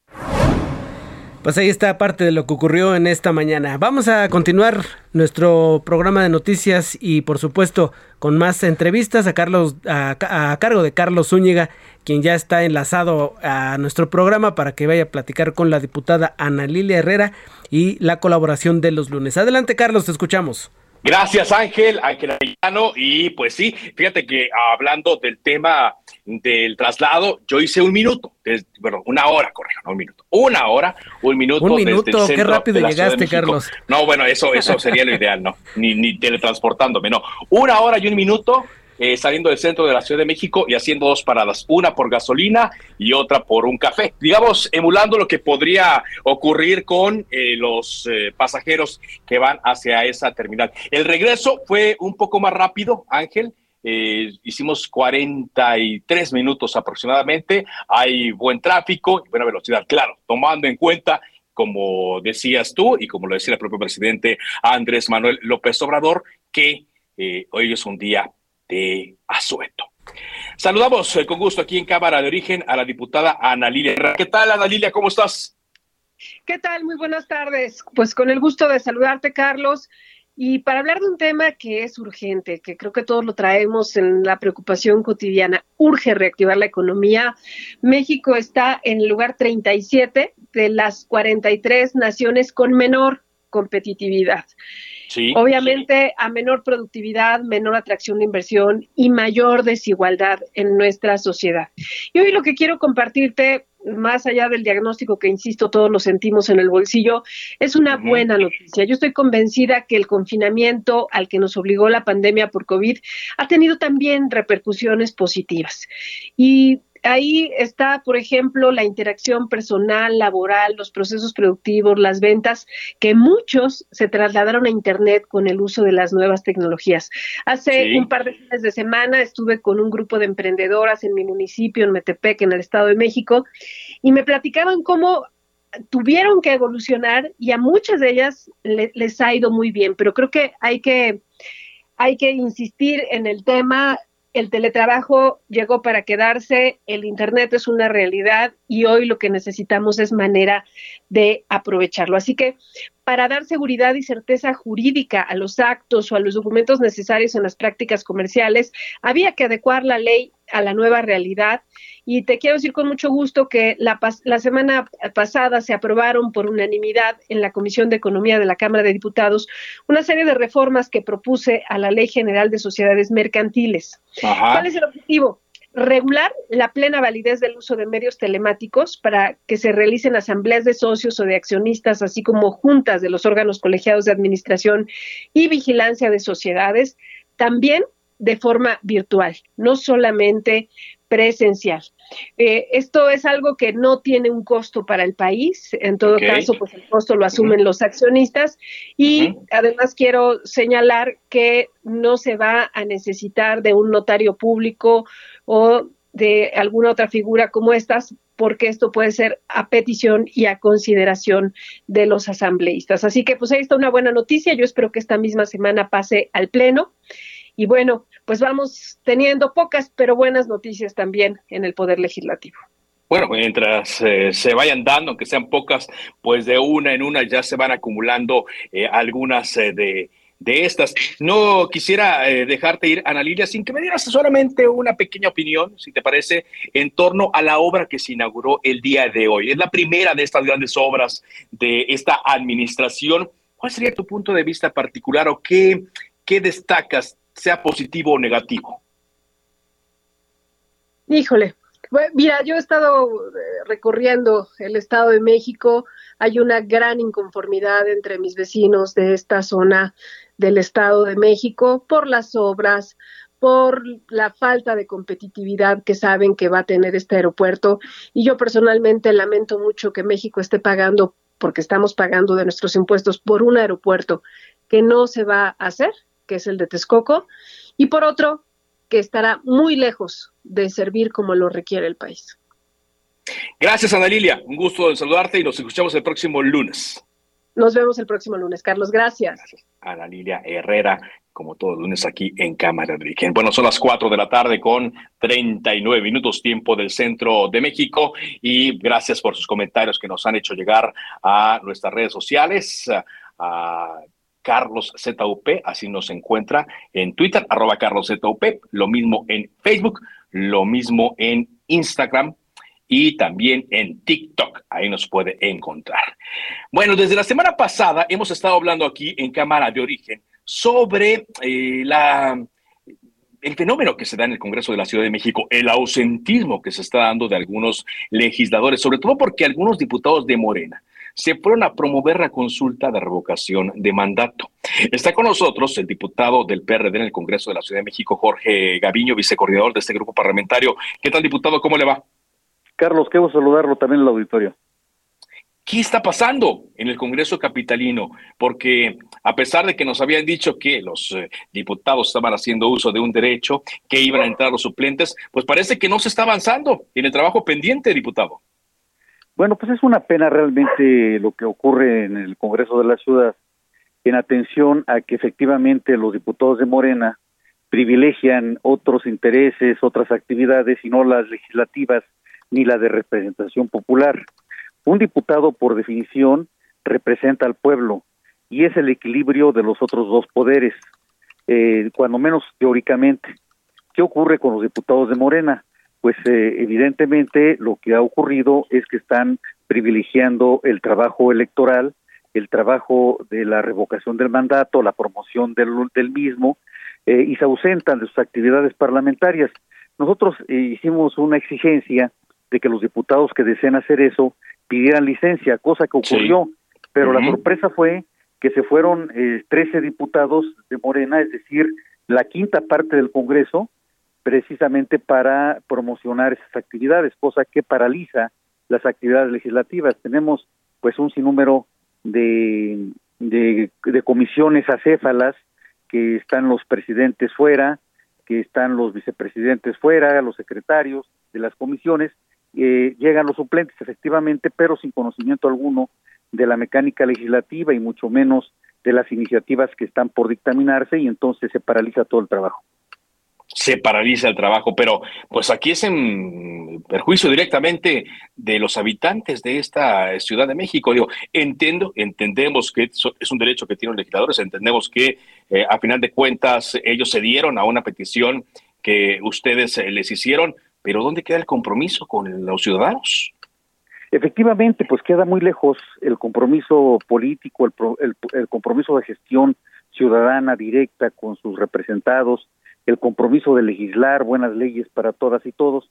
S9: Pues ahí está parte de lo que ocurrió en esta mañana. Vamos a continuar nuestro programa de noticias y por supuesto con más entrevistas a Carlos a, a, cargo de Carlos Zúñiga, quien ya está enlazado a nuestro programa para que vaya a platicar con la diputada Ana Lilia Herrera y la colaboración de los lunes. Adelante Carlos, te escuchamos.
S1: Gracias Ángel, Ángel Arellano. Y pues sí, fíjate que hablando del tema del traslado, yo hice un minuto, desde, bueno, una hora, corrijo, no un minuto, una hora, un minuto.
S9: Un minuto, qué rápido llegaste, Carlos.
S1: No, bueno, eso, eso sería lo ideal, no, ni, ni teletransportándome, no. Una hora y un minuto eh, saliendo del centro de la Ciudad de México y haciendo dos paradas, una por gasolina y otra por un café. Digamos, emulando lo que podría ocurrir con eh, los eh, pasajeros que van hacia esa terminal. El regreso fue un poco más rápido, Ángel. hicimos 43 minutos aproximadamente. Hay buen tráfico y buena velocidad, claro, tomando en cuenta como decías tú y como lo decía el propio presidente Andrés Manuel López Obrador, que hoy es un día de Azueto. Saludamos eh, con gusto aquí en Cámara de Origen a la diputada Ana Lilia. ¿Qué tal, Ana Lilia? ¿Cómo estás?
S17: ¿Qué tal? Muy buenas tardes. Pues con el gusto de saludarte, Carlos. Y para hablar de un tema que es urgente, que creo que todos lo traemos en la preocupación cotidiana, urge reactivar la economía. México está en el lugar 37 de las 43 naciones con menor competitividad. Obviamente, a menor productividad, menor atracción de inversión y mayor desigualdad en nuestra sociedad. Y hoy lo que quiero compartirte, más allá del diagnóstico que, insisto, todos lo sentimos en el bolsillo, es una buena noticia. Yo estoy convencida que el confinamiento al que nos obligó la pandemia por COVID ha tenido también repercusiones positivas. Y ahí está, por ejemplo, la interacción personal, laboral, los procesos productivos, las ventas, que muchos se trasladaron a Internet con el uso de las nuevas tecnologías. Hace un par de fines de semana estuve con un grupo de emprendedoras en mi municipio, en Metepec, en el Estado de México, y me platicaban cómo tuvieron que evolucionar y a muchas de ellas les ha ido muy bien, pero creo que hay que hay que insistir en el tema el teletrabajo llegó para quedarse, el Internet es una realidad y hoy lo que necesitamos es manera de aprovecharlo. Así que para dar seguridad y certeza jurídica a los actos o a los documentos necesarios en las prácticas comerciales, había que adecuar la ley a la nueva realidad. Y te quiero decir con mucho gusto que la, la, semana pasada se aprobaron por unanimidad en la Comisión de Economía de la Cámara de Diputados una serie de reformas que propuse a la Ley General de Sociedades Mercantiles. ¿Cuál es el objetivo? regular la plena validez del uso de medios telemáticos para que se realicen asambleas de socios o de accionistas, así como juntas de los órganos colegiados de administración y vigilancia de sociedades, también de forma virtual, no solamente presencial. Eh, esto es algo que no tiene un costo para el país, en todo caso, pues el costo lo asumen los accionistas y además quiero señalar que no se va a necesitar de un notario público o de alguna otra figura como estas, porque esto puede ser a petición y a consideración de los asambleístas. Así que pues ahí está una buena noticia. Yo espero que esta misma semana pase al Pleno. Y bueno, pues vamos teniendo pocas pero buenas noticias también en el Poder Legislativo.
S1: bueno, mientras eh, se vayan dando, aunque sean pocas, pues de una en una ya se van acumulando eh, algunas eh, de, de, estas. No quisiera dejarte ir, Ana Lilia, sin que me dieras solamente una pequeña opinión, si te parece, en torno a la obra que se inauguró el día de hoy. Es la primera de estas grandes obras de esta administración. ¿Cuál sería tu punto de vista particular o qué, qué destacas, sea positivo o negativo?
S17: Híjole, Mira, yo he estado eh, recorriendo el Estado de México. Hay una gran inconformidad entre mis vecinos de esta zona del Estado de México por las obras, por la falta de competitividad que saben que va a tener este aeropuerto. Y yo personalmente lamento mucho que México esté pagando, porque estamos pagando de nuestros impuestos, por un aeropuerto que no se va a hacer, que es el de Texcoco. Y por otro, que estará muy lejos de servir como lo requiere el país.
S1: Gracias, Ana Lilia. Un gusto saludarte y nos escuchamos el próximo lunes.
S17: Nos vemos el próximo lunes, Carlos. Gracias. Gracias.
S1: Ana Lilia Herrera, como todos los lunes aquí en Cámara de Origen. Bueno, son las 4 de la tarde con 39 minutos tiempo del centro de México y gracias por sus comentarios que nos han hecho llegar a nuestras redes sociales. A Carlos ZUP, así nos encuentra en Twitter, arroba Carlos ZUP, lo mismo en Facebook, lo mismo en Instagram y también en TikTok, ahí nos puede encontrar. Bueno, desde la semana pasada hemos estado hablando aquí en Cámara de Origen sobre eh, la el fenómeno que se da en el Congreso de la Ciudad de México, el ausentismo que se está dando de algunos legisladores, sobre todo porque algunos diputados de Morena se fueron a promover la consulta de revocación de mandato. Está con nosotros el diputado del PRD en el Congreso de la Ciudad de México, Jorge Gaviño, vicecoordinador de este grupo parlamentario. ¿Qué tal, diputado? ¿Cómo le va?
S18: Carlos, quiero saludarlo también en el auditorio.
S1: ¿Qué está pasando en el Congreso Capitalino? Porque a pesar de que nos habían dicho que los eh, diputados estaban haciendo uso de un derecho, que iban a entrar los suplentes, pues parece que no se está avanzando en el trabajo pendiente, diputado.
S18: Bueno, pues es una pena realmente lo que ocurre en el Congreso de la Ciudad en atención a que efectivamente los diputados de Morena privilegian otros intereses, otras actividades y no las legislativas ni la de representación popular. Un diputado, por definición, representa al pueblo y es el equilibrio de los otros dos poderes, eh, cuando menos teóricamente. ¿Qué ocurre con los diputados de Morena? Pues eh, evidentemente lo que ha ocurrido es que están privilegiando el trabajo electoral, el trabajo de la revocación del mandato, la promoción del, del mismo, eh, y se ausentan de sus actividades parlamentarias. Nosotros eh, hicimos una exigencia de que los diputados que deseen hacer eso pidieran licencia, cosa que ocurrió, pero la sorpresa fue que se fueron eh, 13 diputados de Morena, es decir, la quinta parte del Congreso, precisamente para promocionar esas actividades, cosa que paraliza las actividades legislativas. Tenemos pues un sinnúmero de, de, comisiones acéfalas que están los presidentes fuera, que están los vicepresidentes fuera, los secretarios de las comisiones, eh, llegan los suplentes efectivamente, pero sin conocimiento alguno de la mecánica legislativa y mucho menos de las iniciativas que están por dictaminarse y entonces se paraliza todo el trabajo
S1: se paraliza el trabajo, pero pues aquí es en perjuicio directamente de los habitantes de esta Ciudad de México. Digo, entiendo, entendemos que es un derecho que tienen los legisladores, entendemos que eh, a final de cuentas ellos se dieron a una petición que ustedes eh, les hicieron, pero ¿dónde queda el compromiso con los ciudadanos?
S18: Efectivamente, pues queda muy lejos el compromiso político, el compromiso de gestión ciudadana directa con sus representados, el compromiso de legislar buenas leyes para todas y todos,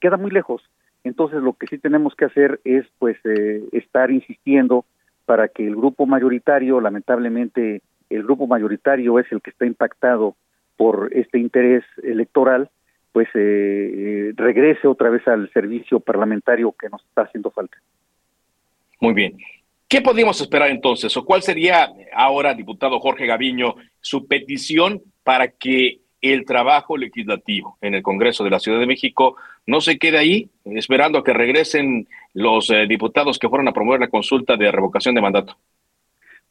S18: queda muy lejos. Entonces lo que sí tenemos que hacer es pues eh, estar insistiendo para que el grupo mayoritario, lamentablemente el grupo mayoritario es el que está impactado por este interés electoral, pues eh, eh, regrese otra vez al servicio parlamentario que nos está haciendo falta.
S1: Muy bien. ¿Qué podríamos esperar entonces? ¿O cuál sería ahora, diputado Jorge Gaviño, su petición para que el trabajo legislativo en el Congreso de la Ciudad de México no se quede ahí esperando a que regresen los eh, diputados que fueron a promover la consulta de revocación de mandato?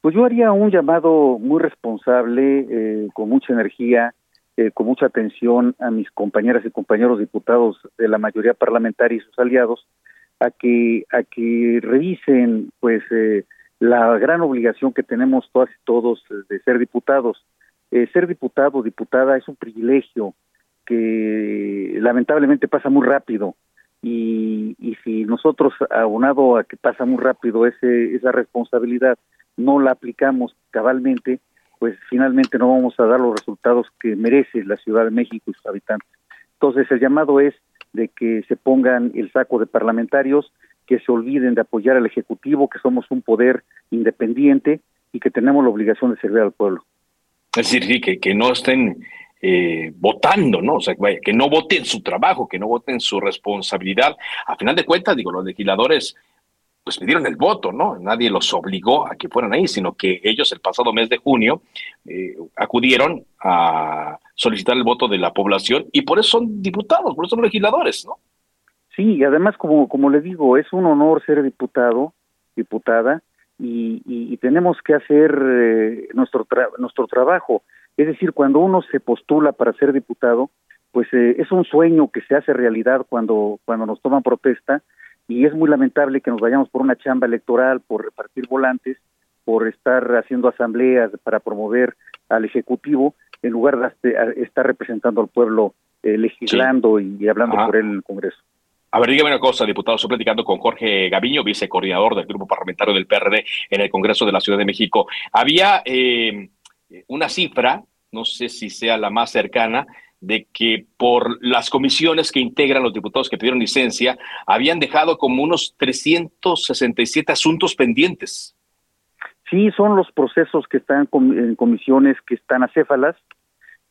S18: Pues yo haría un llamado muy responsable, eh, con mucha energía, eh, con mucha atención a mis compañeras y compañeros diputados de la mayoría parlamentaria y sus aliados, a que a que revisen pues la gran obligación que tenemos todas y todos de ser diputados. Eh, ser diputado o diputada es un privilegio que lamentablemente pasa muy rápido y, y si nosotros, abonado a que pasa muy rápido ese, esa responsabilidad, no la aplicamos cabalmente, pues finalmente no vamos a dar los resultados que merece la Ciudad de México y sus habitantes. Entonces el llamado es de que se pongan el saco de parlamentarios, que se olviden de apoyar al Ejecutivo, que somos un poder independiente y que tenemos la obligación de servir al pueblo.
S1: Es decir, que, que no estén eh, votando, ¿no? O sea, que no voten su trabajo, que no voten su responsabilidad. A final de cuentas, digo, los legisladores pues pidieron el voto, ¿no? Nadie los obligó a que fueran ahí, sino que ellos el pasado mes de junio eh, acudieron a solicitar el voto de la población y por eso son diputados, por eso son legisladores, ¿no?
S18: Sí, y además, como, como le digo, es un honor ser diputado, diputada, y, y, tenemos que hacer eh, nuestro, nuestro trabajo. Es decir, cuando uno se postula para ser diputado, pues eh, es un sueño que se hace realidad cuando, cuando nos toman protesta y es muy lamentable que nos vayamos por una chamba electoral, por repartir volantes, por estar haciendo asambleas para promover al Ejecutivo, en lugar de estar representando al pueblo eh, legislando y, hablando por él en el Congreso.
S1: A ver, dígame una cosa, diputado. Estoy platicando con Jorge Gaviño, vicecoordinador del grupo parlamentario del PRD en el Congreso de la Ciudad de México. Había eh, una cifra, no sé si sea la más cercana, de que por las comisiones que integran los diputados que pidieron licencia, habían dejado como unos 367 asuntos pendientes.
S18: Sí, son los procesos que están en comisiones que están acéfalas.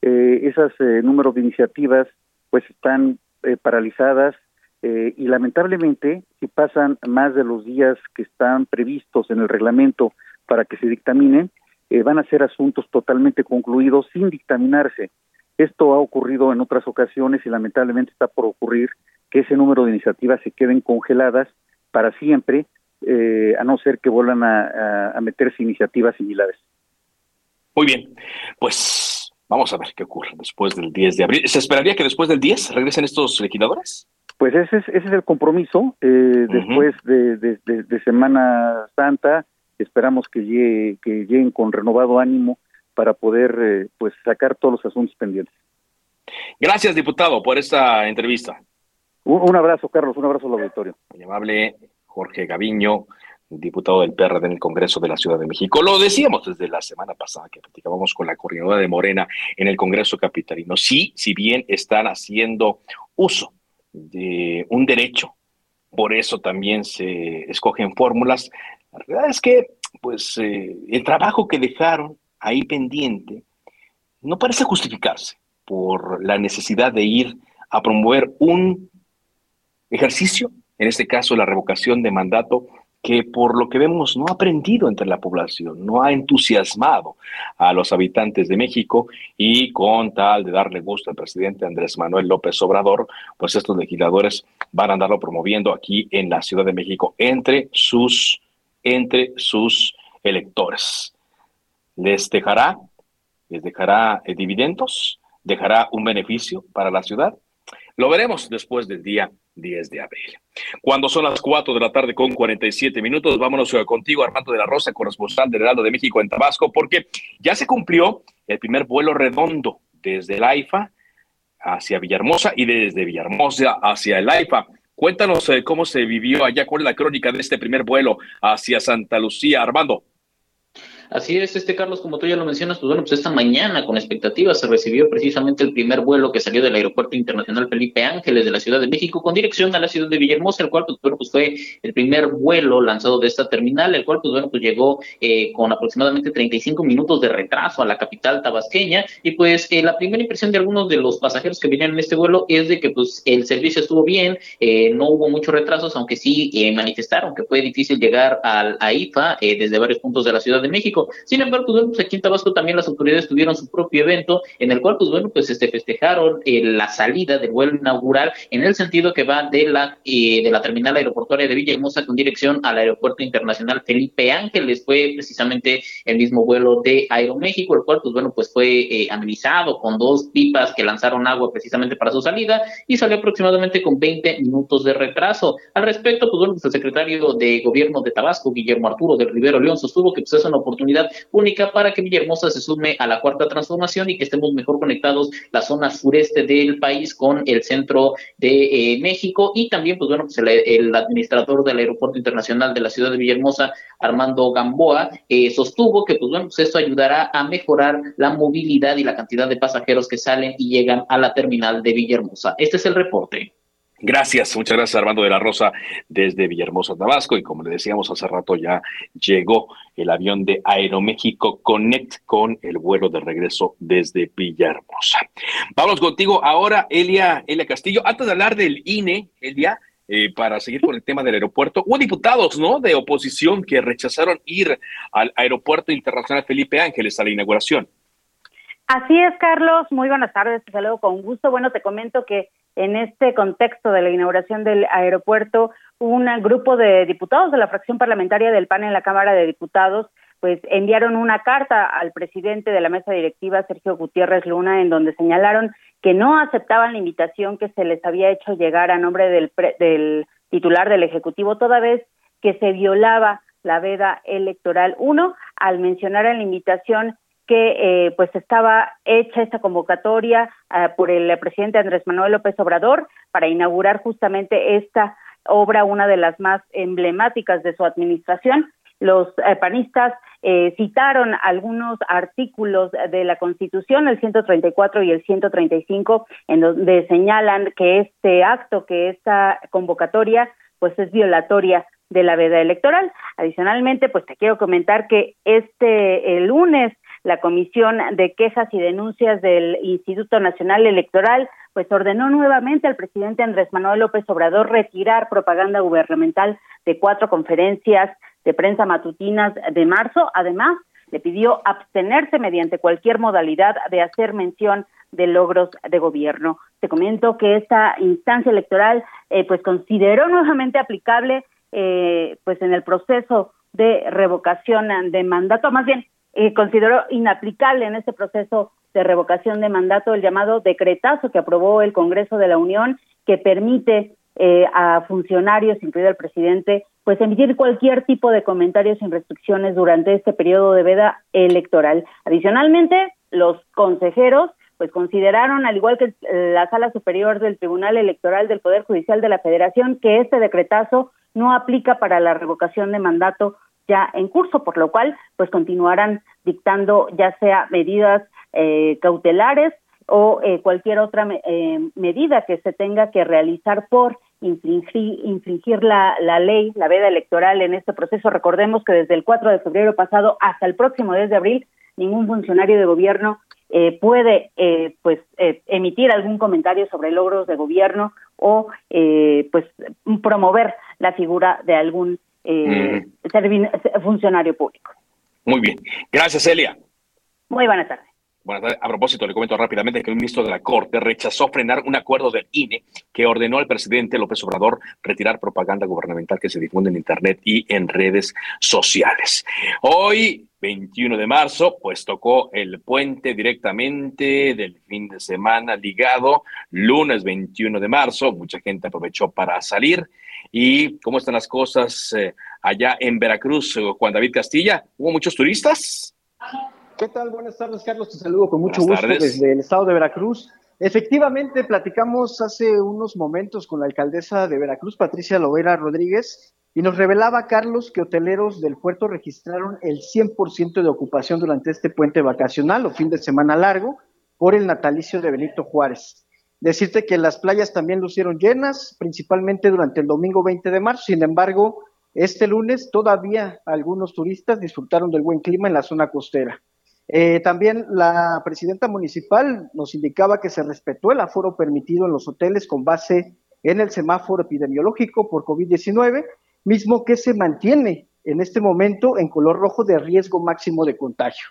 S18: Eh, esas eh, números de iniciativas pues están eh, paralizadas eh, y lamentablemente si pasan más de los días que están previstos en el reglamento para que se dictaminen, eh, van a ser asuntos totalmente concluidos sin dictaminarse. Esto ha ocurrido en otras ocasiones y lamentablemente está por ocurrir que ese número de iniciativas se queden congeladas para siempre, eh, a no ser que vuelvan a, a, meterse iniciativas similares.
S1: Muy bien, pues vamos a ver qué ocurre después del 10 de abril. ¿Se esperaría que después del 10 regresen estos legisladores?
S18: Pues ese es, ese es el compromiso. Eh, Después de, de, de, Semana Santa, esperamos que, llegue, que lleguen con renovado ánimo para poder eh, pues sacar todos los asuntos pendientes.
S1: Gracias, diputado, por esta entrevista.
S18: Un, un abrazo, Carlos, un abrazo al auditorio.
S1: Muy amable Jorge Gaviño, diputado del PRD en el Congreso de la Ciudad de México. Lo decíamos desde la semana pasada que platicábamos con la coordinadora de Morena en el Congreso Capitalino. Sí, si bien están haciendo uso de un derecho, por eso también se escogen fórmulas, la realidad es que pues eh, el trabajo que dejaron ahí pendiente no parece justificarse por la necesidad de ir a promover un ejercicio, en este caso la revocación de mandato, que por lo que vemos no ha aprendido entre la población, no ha entusiasmado a los habitantes de México y con tal de darle gusto al presidente Andrés Manuel López Obrador, pues estos legisladores van a andarlo promoviendo aquí en la Ciudad de México entre sus entre sus electores. ¿Les dejará? ¿Les dejará eh, dividendos? ¿Dejará un beneficio para la ciudad? Lo veremos después del día 10 de abril. Cuando son las 4 de la tarde con 47 minutos, vámonos contigo, Armando de la Rosa, corresponsal del Heraldo de México en Tabasco, porque ya se cumplió el primer vuelo redondo desde el AIFA hacia Villahermosa y desde Villahermosa hacia el AIFA. Cuéntanos eh, cómo se vivió allá, cuál es la crónica de este primer vuelo hacia Santa Lucía, Armando.
S19: Así es, este Carlos, como tú ya lo mencionas, pues bueno, pues esta mañana con expectativas se recibió precisamente el primer vuelo que salió del Aeropuerto Internacional Felipe Ángeles de la Ciudad de México con dirección a la ciudad de Villahermosa, el cual pues, bueno, pues fue el primer vuelo lanzado de esta terminal, el cual pues bueno, pues llegó eh, con aproximadamente 35 minutos de retraso a la capital tabasqueña. Y pues eh, la primera impresión de algunos de los pasajeros que venían en este vuelo es de que pues el servicio estuvo bien, eh, no hubo muchos retrasos, aunque sí manifestaron que fue difícil llegar al AIFA desde varios puntos de la Ciudad de México Sin embargo, pues, bueno, pues aquí en Tabasco también las autoridades tuvieron su propio evento en el cual, pues bueno, pues este festejaron eh, la salida del vuelo inaugural en el sentido que va de la eh, de la terminal aeroportuaria de Villahermosa con dirección al aeropuerto internacional Felipe Ángeles. Fue precisamente el mismo vuelo de Aeroméxico, el cual, pues bueno, pues fue eh, amenizado con dos pipas que lanzaron agua precisamente para su salida y salió aproximadamente con 20 minutos de retraso. Al respecto, pues bueno, pues el secretario de Gobierno de Tabasco, Guillermo Arturo del Rivero León, sostuvo que pues es una oportunidad única para que Villahermosa se sume a la cuarta transformación y que estemos mejor conectados la zona sureste del país con el centro de eh, México y también, pues bueno, pues el, administrador del Aeropuerto Internacional de la ciudad de Villahermosa, Armando Gamboa, eh, sostuvo que, pues bueno, pues esto ayudará a mejorar la movilidad y la cantidad de pasajeros que salen y llegan a la terminal de Villahermosa. Este es el reporte.
S1: Gracias, muchas gracias Armando de la Rosa desde Villahermosa, Tabasco. Y como le decíamos hace rato, ya llegó el avión de Aeroméxico Connect con el vuelo de regreso desde Villahermosa. Vamos contigo ahora, Elia, Elia Castillo. Antes de hablar del INE, Elia, eh, para seguir con el tema del aeropuerto, hubo diputados, ¿no? De oposición que rechazaron ir al Aeropuerto Internacional Felipe Ángeles a la inauguración.
S20: Así es, Carlos. Muy buenas tardes. Te saludo con gusto. Bueno, te comento que en este contexto de la inauguración del aeropuerto, un grupo de diputados de la fracción parlamentaria del PAN en la Cámara de Diputados pues enviaron una carta al presidente de la mesa directiva, Sergio Gutiérrez Luna, en donde señalaron que no aceptaban la invitación que se les había hecho llegar a nombre del, del titular del Ejecutivo, toda vez que se violaba la veda electoral. Uno, al mencionar en la invitación que eh, pues estaba hecha esta convocatoria eh, por el presidente Andrés Manuel López Obrador para inaugurar justamente esta obra, una de las más emblemáticas de su administración. Los eh, panistas citaron algunos artículos de la Constitución, el 134 y el 135, en donde señalan que este acto, que esta convocatoria, pues es violatoria de la veda electoral. Adicionalmente, pues te quiero comentar que este el lunes la Comisión de Quejas y Denuncias del Instituto Nacional Electoral pues ordenó nuevamente al presidente Andrés Manuel López Obrador retirar propaganda gubernamental de cuatro conferencias de prensa matutinas de marzo. Además, le pidió abstenerse mediante cualquier modalidad de hacer mención de logros de gobierno. Te comento que esta instancia electoral eh, pues consideró nuevamente aplicable eh, pues en el proceso de revocación de mandato, más bien eh, consideró inaplicable en este proceso de revocación de mandato el llamado decretazo que aprobó el Congreso de la Unión que permite eh, a funcionarios, incluido el presidente, pues emitir cualquier tipo de comentarios sin restricciones durante este periodo de veda electoral. Adicionalmente, los consejeros pues consideraron, al igual que la Sala Superior del Tribunal Electoral del Poder Judicial de la Federación, que este decretazo no aplica para la revocación de mandato ya en curso, por lo cual pues continuarán dictando ya sea medidas eh, cautelares o eh, cualquier otra eh, medida que se tenga que realizar por infringir, la, la, ley, la veda electoral en este proceso. Recordemos que desde el 4 de febrero pasado hasta el próximo 10 de abril, ningún funcionario de gobierno puede pues emitir algún comentario sobre logros de gobierno o pues promover la figura de algún eh, funcionario público.
S1: Muy bien. Gracias, Elia.
S20: Muy buenas tardes.
S1: Buenas tardes. A propósito, le comento rápidamente que el ministro de la Corte rechazó frenar un acuerdo del INE que ordenó al presidente López Obrador retirar propaganda gubernamental que se difunde en Internet y en redes sociales. Hoy, 21 de marzo, pues tocó el puente directamente del fin de semana ligado, lunes 21 de marzo, mucha gente aprovechó para salir ¿Y cómo están las cosas eh, allá en Veracruz, eh, Juan David Castilla? ¿Hubo muchos turistas?
S21: ¿Qué tal? Buenas tardes, Carlos. Te saludo con mucho gusto desde el estado de Veracruz. Efectivamente, platicamos hace unos momentos con la alcaldesa de Veracruz, Patricia Lovera Rodríguez, y nos revelaba, Carlos, que hoteleros del puerto registraron el 100% de ocupación durante este puente vacacional o fin de semana largo por el natalicio de Benito Juárez. Decirte que las playas también lucieron llenas, principalmente durante el domingo 20 de marzo. Sin embargo, este lunes todavía algunos turistas disfrutaron del buen clima en la zona costera. Eh, también la presidenta municipal nos indicaba que se respetó el aforo permitido en los hoteles con base en el semáforo epidemiológico por COVID-19, mismo que se mantiene en este momento en color rojo de riesgo máximo de contagio.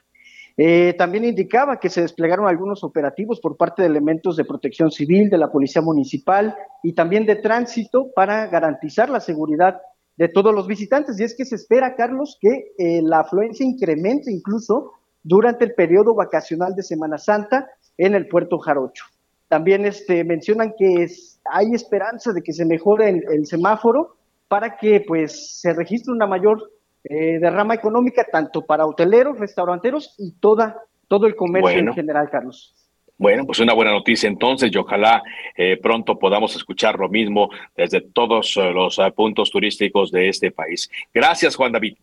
S21: Eh, también indicaba que se desplegaron algunos operativos por parte de elementos de protección civil, de la Policía Municipal y también de tránsito para garantizar la seguridad de todos los visitantes. Y es que se espera, Carlos, que eh, la afluencia incremente incluso durante el periodo vacacional de Semana Santa en el puerto Jarocho. También este, mencionan que hay esperanza de que se mejore el, semáforo para que pues se registre una mayor eh, derrama económica tanto para hoteleros, restauranteros y toda, todo el comercio en general, Carlos.
S1: Bueno, pues una buena noticia entonces y ojalá eh, pronto podamos escuchar lo mismo desde todos eh, los puntos turísticos de este país. Gracias, Juan David.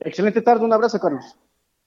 S21: Excelente tarde, un abrazo, Carlos.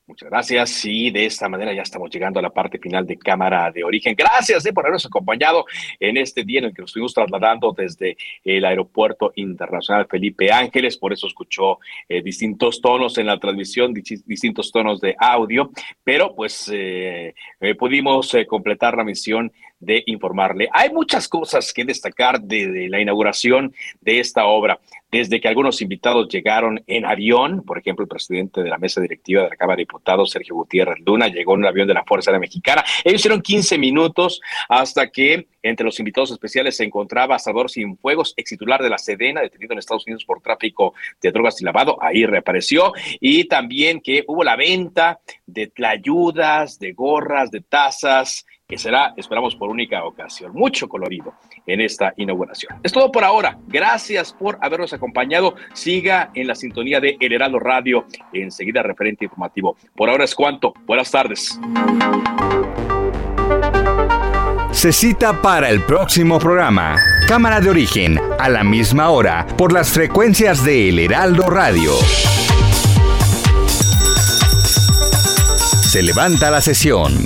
S1: Muchas gracias. Y de esta manera ya estamos llegando a la parte final de Cámara de Origen. Gracias eh, por habernos acompañado en este día en el que nos estuvimos trasladando desde el Aeropuerto Internacional Felipe Ángeles. Por eso escuchó eh, distintos tonos en la transmisión, distintos tonos de audio, pero pues eh, pudimos completar la misión de informarle. Hay muchas cosas que destacar de, la inauguración de esta obra, desde que algunos invitados llegaron en avión, por ejemplo, el presidente de la mesa directiva de la Cámara de Diputados, Sergio Gutiérrez Luna, llegó en un avión de la Fuerza Aérea Mexicana. Ellos hicieron 15 minutos hasta que entre los invitados especiales se encontraba Salvador Cienfuegos, ex titular de la Sedena, detenido en Estados Unidos por tráfico de drogas y lavado, ahí reapareció, y también que hubo la venta de tlayudas, de gorras, de tazas, que será, esperamos, por única ocasión. Mucho colorido en esta inauguración. Es todo por ahora. Gracias por habernos acompañado. Siga en la sintonía de El Heraldo Radio. Enseguida, referente informativo. Por ahora es cuanto. Buenas tardes.
S14: Se cita para el próximo programa. Cámara de origen, a la misma hora, por las frecuencias de El Heraldo Radio. Se levanta la sesión.